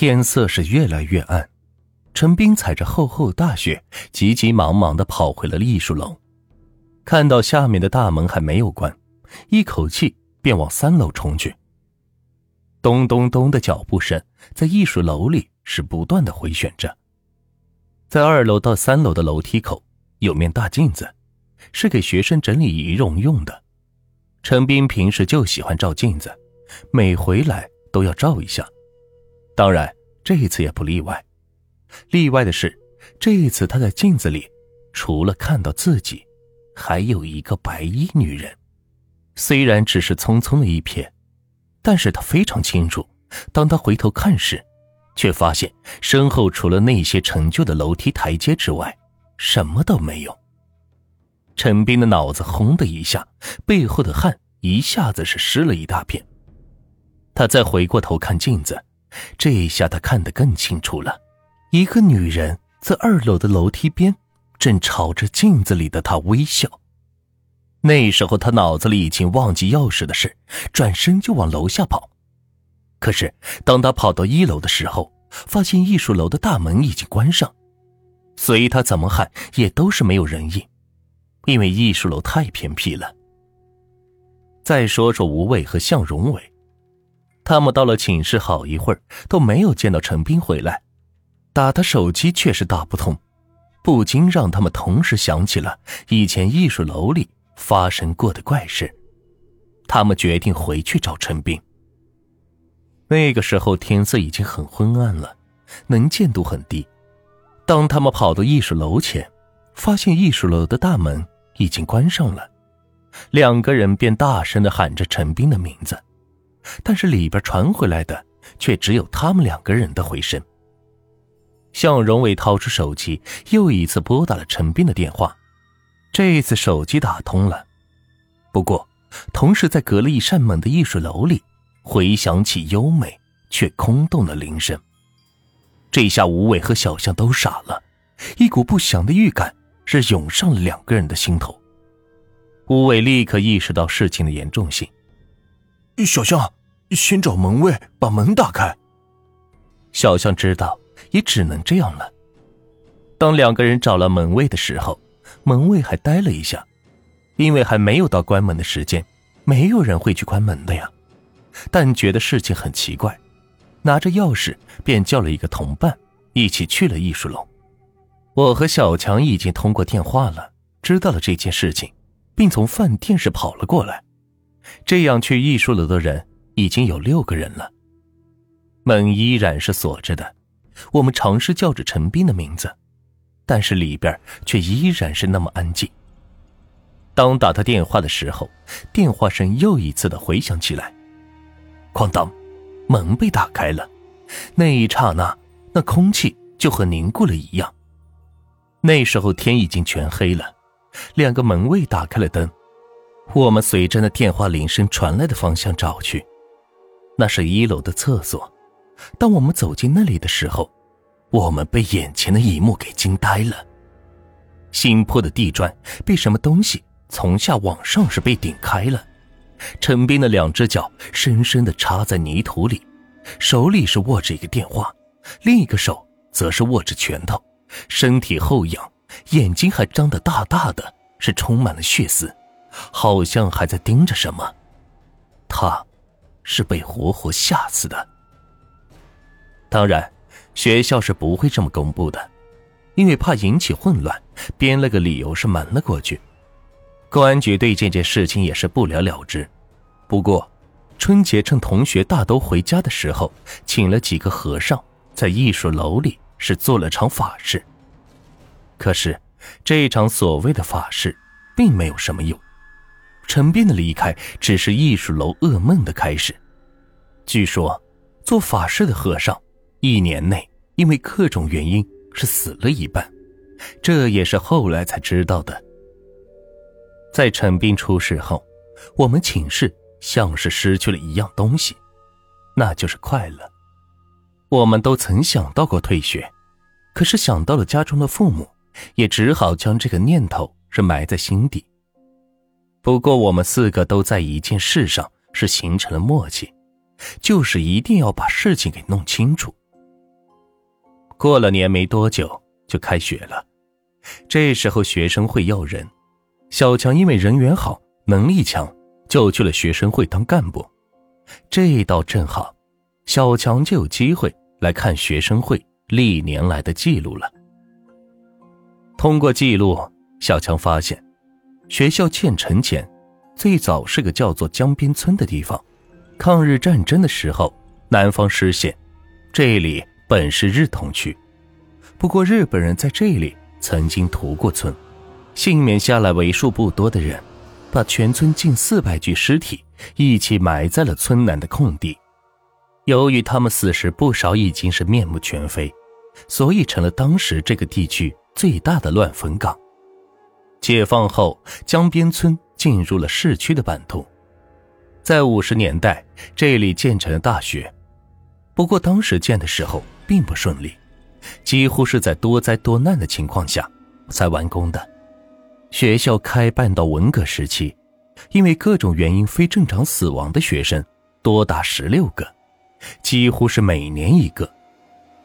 天色是越来越暗，陈斌踩着厚厚大雪，急急忙忙的跑回了艺术楼。看到下面的大门还没有关，一口气便往三楼冲去。咚咚咚的脚步声在艺术楼里是不断的回旋着。在二楼到三楼的楼梯口有面大镜子，是给学生整理仪容用的。陈斌平时就喜欢照镜子，每回来都要照一下。当然，这一次也不例外。例外的是，这一次他在镜子里，除了看到自己，还有一个白衣女人。虽然只是匆匆的一瞥，但是他非常清楚。当他回头看时，却发现身后除了那些陈旧的楼梯台阶之外，什么都没有。陈斌的脑子轰的一下，背后的汗一下子是湿了一大片。他再回过头看镜子。这一下他看得更清楚了，一个女人在二楼的楼梯边，正朝着镜子里的他微笑。那时候他脑子里已经忘记钥匙的事，转身就往楼下跑。可是当他跑到一楼的时候，发现艺术楼的大门已经关上，随他怎么喊也都是没有人应，因为艺术楼太偏僻了。再说说吴伟和向荣伟。他们到了寝室好一会儿都没有见到陈斌回来，打他手机却是打不通，不禁让他们同时想起了以前艺术楼里发生过的怪事。他们决定回去找陈斌。那个时候天色已经很昏暗了，能见度很低。当他们跑到艺术楼前，发现艺术楼的大门已经关上了，两个人便大声的喊着陈斌的名字。但是里边传回来的却只有他们两个人的回声。向荣伟掏出手机，又一次拨打了陈斌的电话。这一次手机打通了，不过同时在隔了一扇门的艺术楼里，回响起优美却空洞的铃声。这下吴伟和小象都傻了，一股不祥的预感是涌上了两个人的心头。吴伟立刻意识到事情的严重性。小象，先找门卫把门打开。小象知道，也只能这样了。当两个人找了门卫的时候，门卫还呆了一下，因为还没有到关门的时间，没有人会去关门的呀。但觉得事情很奇怪，拿着钥匙便叫了一个同伴一起去了艺术楼。我和小强已经通过电话了，知道了这件事情，并从饭店是跑了过来。这样去艺术楼的人已经有六个人了，门依然是锁着的。我们尝试叫着陈斌的名字，但是里边却依然是那么安静。当打他电话的时候，电话声又一次的回响起来，哐当，门被打开了。那一刹那，那空气就和凝固了一样。那时候天已经全黑了，两个门卫打开了灯。我们随着那电话铃声传来的方向找去，那是一楼的厕所。当我们走进那里的时候，我们被眼前的一幕给惊呆了。新铺的地砖被什么东西从下往上是被顶开了，陈斌的两只脚深深的插在泥土里，手里是握着一个电话，另一个手则是握着拳头，身体后仰，眼睛还张得大大的，是充满了血丝。好像还在盯着什么，他，是被活活吓死的。当然，学校是不会这么公布的，因为怕引起混乱，编了个理由是瞒了过去。公安局对这件事情也是不了了之。不过，春节趁同学大都回家的时候，请了几个和尚在艺术楼里是做了场法事。可是，这一场所谓的法事，并没有什么用。陈斌的离开只是艺术楼噩梦的开始。据说，做法事的和尚一年内因为各种原因是死了一半，这也是后来才知道的。在陈斌出事后，我们寝室像是失去了一样东西，那就是快乐。我们都曾想到过退学，可是想到了家中的父母，也只好将这个念头是埋在心底。不过，我们四个都在一件事上是形成了默契，就是一定要把事情给弄清楚，过了年没多久就开学了，这时候学生会要人，小强因为人缘好、能力强，就去了学生会当干部。这倒正好，小强就有机会来看学生会历年来的记录了。通过记录，小强发现，学校建成前，最早是个叫做江边村的地方。抗日战争的时候，南方失陷，这里本是日统区。不过日本人在这里曾经屠过村，幸免下来为数不多的人，把全村近四百具尸体一起埋在了村南的空地。由于他们死时不少已经是面目全非，所以成了当时这个地区最大的乱坟岗。解放后，江边村进入了市区的版图。在五十年代，这里建成了大学，不过当时建的时候并不顺利，几乎是在多灾多难的情况下才完工的。学校开办到文革时期，因为各种原因非正常死亡的学生多达十六个，几乎是每年一个，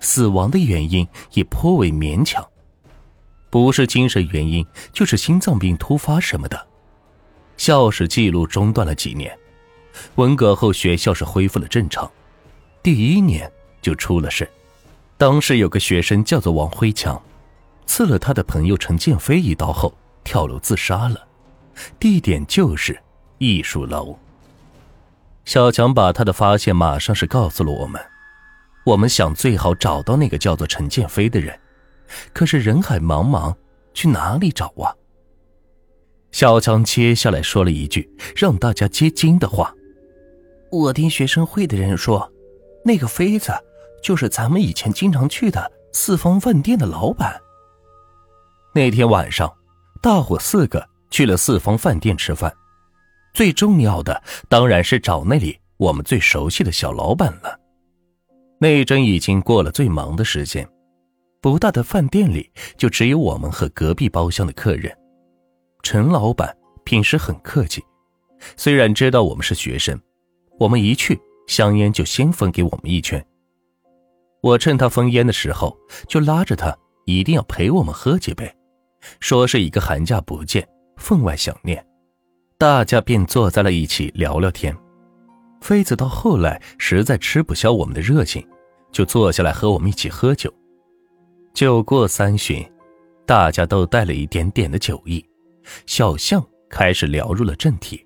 死亡的原因也颇为勉强，不是精神原因就是心脏病突发什么的。校史记录中断了几年。文革后，学校是恢复了正常，第一年就出了事。当时有个学生叫做王辉强，刺了他的朋友陈建飞一刀后跳楼自杀了，地点就是艺术楼。小强把他的发现马上是告诉了我们，我们想最好找到那个叫做陈建飞的人，可是人海茫茫，去哪里找啊？小强接下来说了一句让大家皆惊的话。我听学生会的人说，那个妃子就是咱们以前经常去的四方饭店的老板。那天晚上，大伙四个去了四方饭店吃饭，最重要的当然是找那里我们最熟悉的小老板了。那阵已经过了最忙的时间，不大的饭店里就只有我们和隔壁包厢的客人。陈老板平时很客气，虽然知道我们是学生。我们一去，香烟就先分给我们一圈。我趁他封烟的时候，就拉着他一定要陪我们喝几杯，说是一个寒假不见，分外想念。大家便坐在了一起聊聊天。妃子到后来实在吃不消我们的热情，就坐下来和我们一起喝酒。酒过三巡，大家都带了一点点的酒意，小象开始聊入了正题。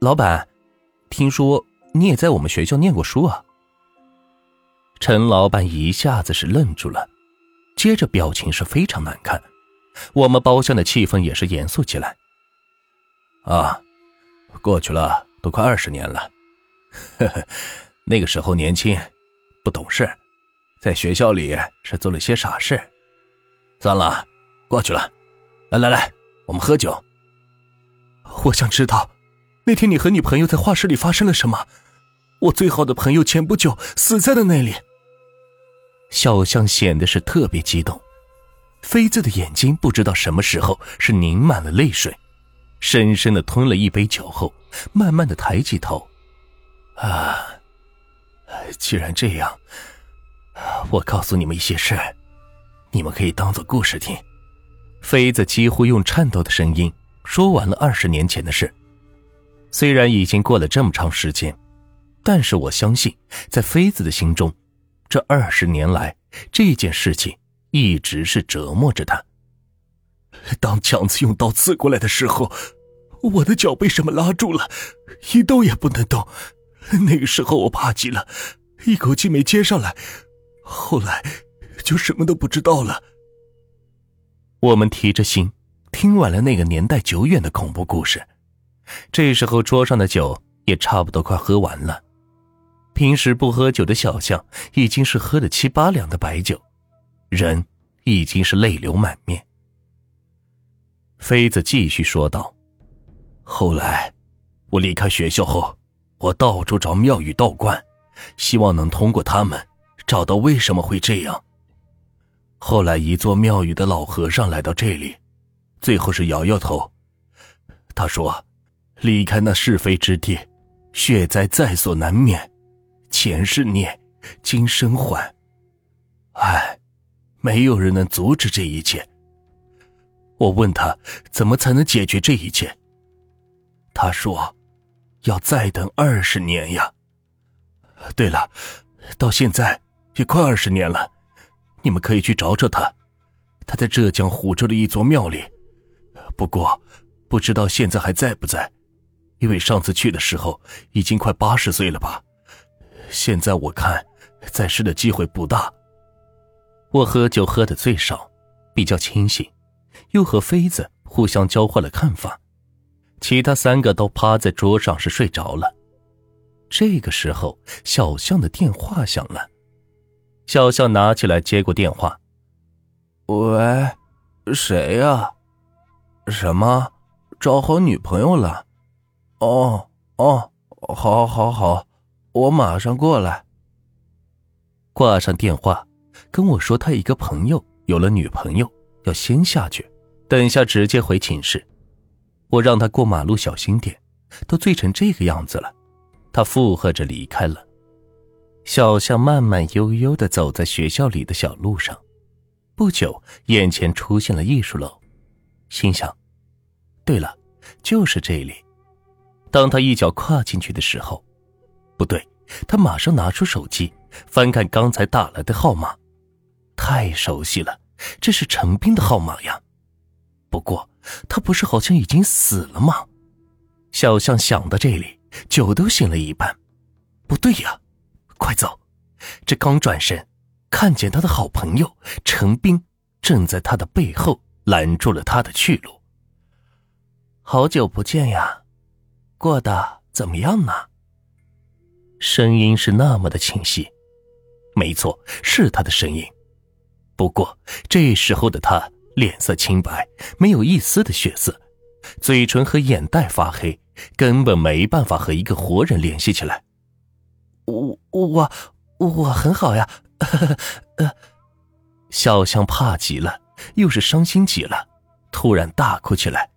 老板。听说你也在我们学校念过书啊？陈老板一下子是愣住了，接着表情是非常难看。我们包厢的气氛也是严肃起来。啊，过去了都快二十年了，呵呵，那个时候年轻，不懂事，在学校里是做了些傻事。算了，过去了。来来来，我们喝酒。我想知道。那天你和你朋友在画室里发生了什么？我最好的朋友前不久死在了那里。小象显得是特别激动，妃子的眼睛不知道什么时候是凝满了泪水，深深的吞了一杯酒后，慢慢的抬起头。啊，既然这样，我告诉你们一些事，你们可以当做故事听。妃子几乎用颤抖的声音说完了二十年前的事。虽然已经过了这么长时间，但是我相信，在妃子的心中，这二十年来这件事情一直是折磨着她。当强子用刀刺过来的时候，我的脚被什么拉住了，一动也不能动。那个时候我怕极了，一口气没接上来，后来就什么都不知道了。我们提着心听完了那个年代久远的恐怖故事。这时候，桌上的酒也差不多快喝完了。平时不喝酒的小象已经是喝了七八两的白酒，人已经是泪流满面。妃子继续说道：“后来，我离开学校后，我到处找庙宇道观，希望能通过他们找到为什么会这样。后来，一座庙宇的老和尚来到这里，最后是摇摇头，他说。”离开那是非之地，血灾在所难免。前世孽，今生还。唉，没有人能阻止这一切。我问他怎么才能解决这一切，他说，要再等二十年呀。对了，到现在也快二十年了，你们可以去找找他，他在浙江湖州的一座庙里，不过不知道现在还在不在，因为上次去的时候已经快八十岁了吧。现在我看在世的机会不大。我喝酒喝的最少，比较清醒，又和妃子互相交换了看法，其他三个都趴在桌上是睡着了。这个时候，小象的电话响了，小象拿起来接过电话：“喂，谁呀？什么？找好女朋友了？哦哦，好，好，好，我马上过来。”挂上电话，跟我说他一个朋友有了女朋友，要先下去，等下直接回寝室。我让他过马路小心点，都醉成这个样子了。他附和着离开了。小象慢慢悠悠的走在学校里的小路上，不久，眼前出现了艺术楼，心想：“对了，就是这里。”当他一脚跨进去的时候，不对，他马上拿出手机。翻看刚才打来的号码，太熟悉了，这是陈斌的号码呀。不过他不是好像已经死了吗？小象想到这里，酒都醒了一半。不对呀，快走！这刚转身，看见他的好朋友陈斌正在他的背后拦住了他的去路。好久不见呀，过得怎么样呢？声音是那么的清晰。没错，是他的声音。不过这时候的他脸色清白，没有一丝的血色，嘴唇和眼袋发黑，根本没办法和一个活人联系起来。我我我很好呀，小香怕极了，又是伤心极了，突然大哭起来。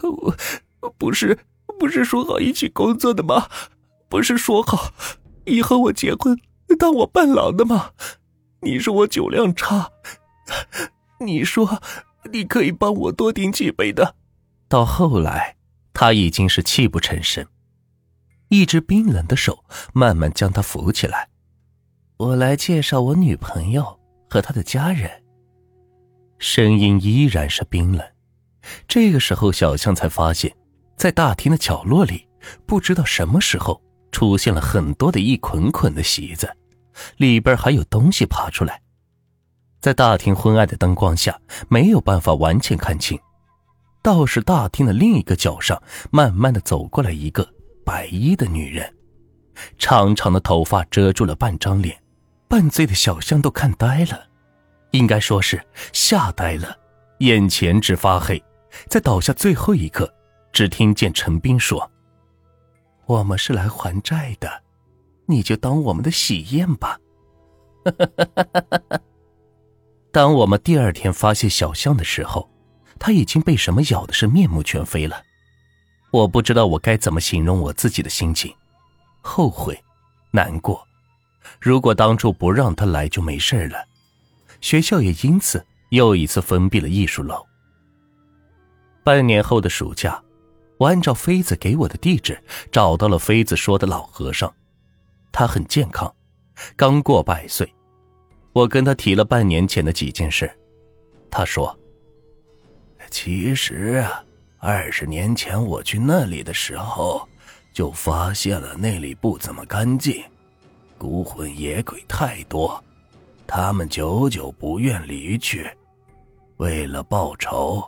我不是不是说好一起工作的吗？不是说好以后我结婚？当我伴郎的吗？你说我酒量差，你说你可以帮我多顶几杯的。到后来，他已经是泣不成声，一只冰冷的手慢慢将他扶起来。我来介绍我女朋友和她的家人。声音依然是冰冷。这个时候，小象才发现，在大厅的角落里，不知道什么时候出现了很多的一捆捆的席子。里边还有东西爬出来，在大厅昏暗的灯光下，没有办法完全看清。倒是大厅的另一个角上，慢慢的走过来一个白衣的女人，长长的头发遮住了半张脸，半醉的小象都看呆了，应该说是吓呆了，眼前直发黑。在倒下最后一刻，只听见陈斌说：“我们是来还债的。”你就当我们的喜宴吧。当我们第二天发现小象的时候，它已经被什么咬的是面目全非了。我不知道我该怎么形容我自己的心情：后悔、难过。如果当初不让他来就没事了，学校也因此又一次封闭了艺术楼。半年后的暑假，我按照妃子给我的地址找到了妃子说的老和尚。他很健康，刚过百岁。我跟他提了半年前的几件事，他说：“其实啊，二十年前我去那里的时候，就发现了那里不怎么干净，孤魂野鬼太多，他们久久不愿离去。为了报仇，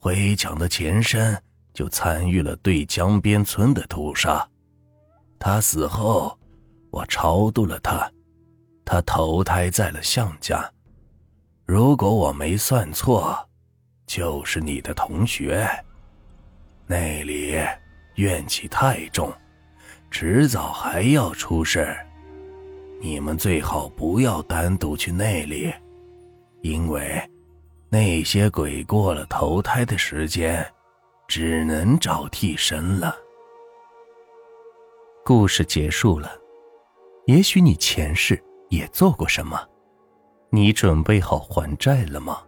灰墙的前身就参与了对江边村的屠杀。他死后。”我超度了他，他投胎在了项家。如果我没算错，就是你的同学。那里怨气太重，迟早还要出事你们最好不要单独去那里，因为那些鬼过了投胎的时间，只能找替身了。故事结束了。也许你前世也做过什么，你准备好还债了吗？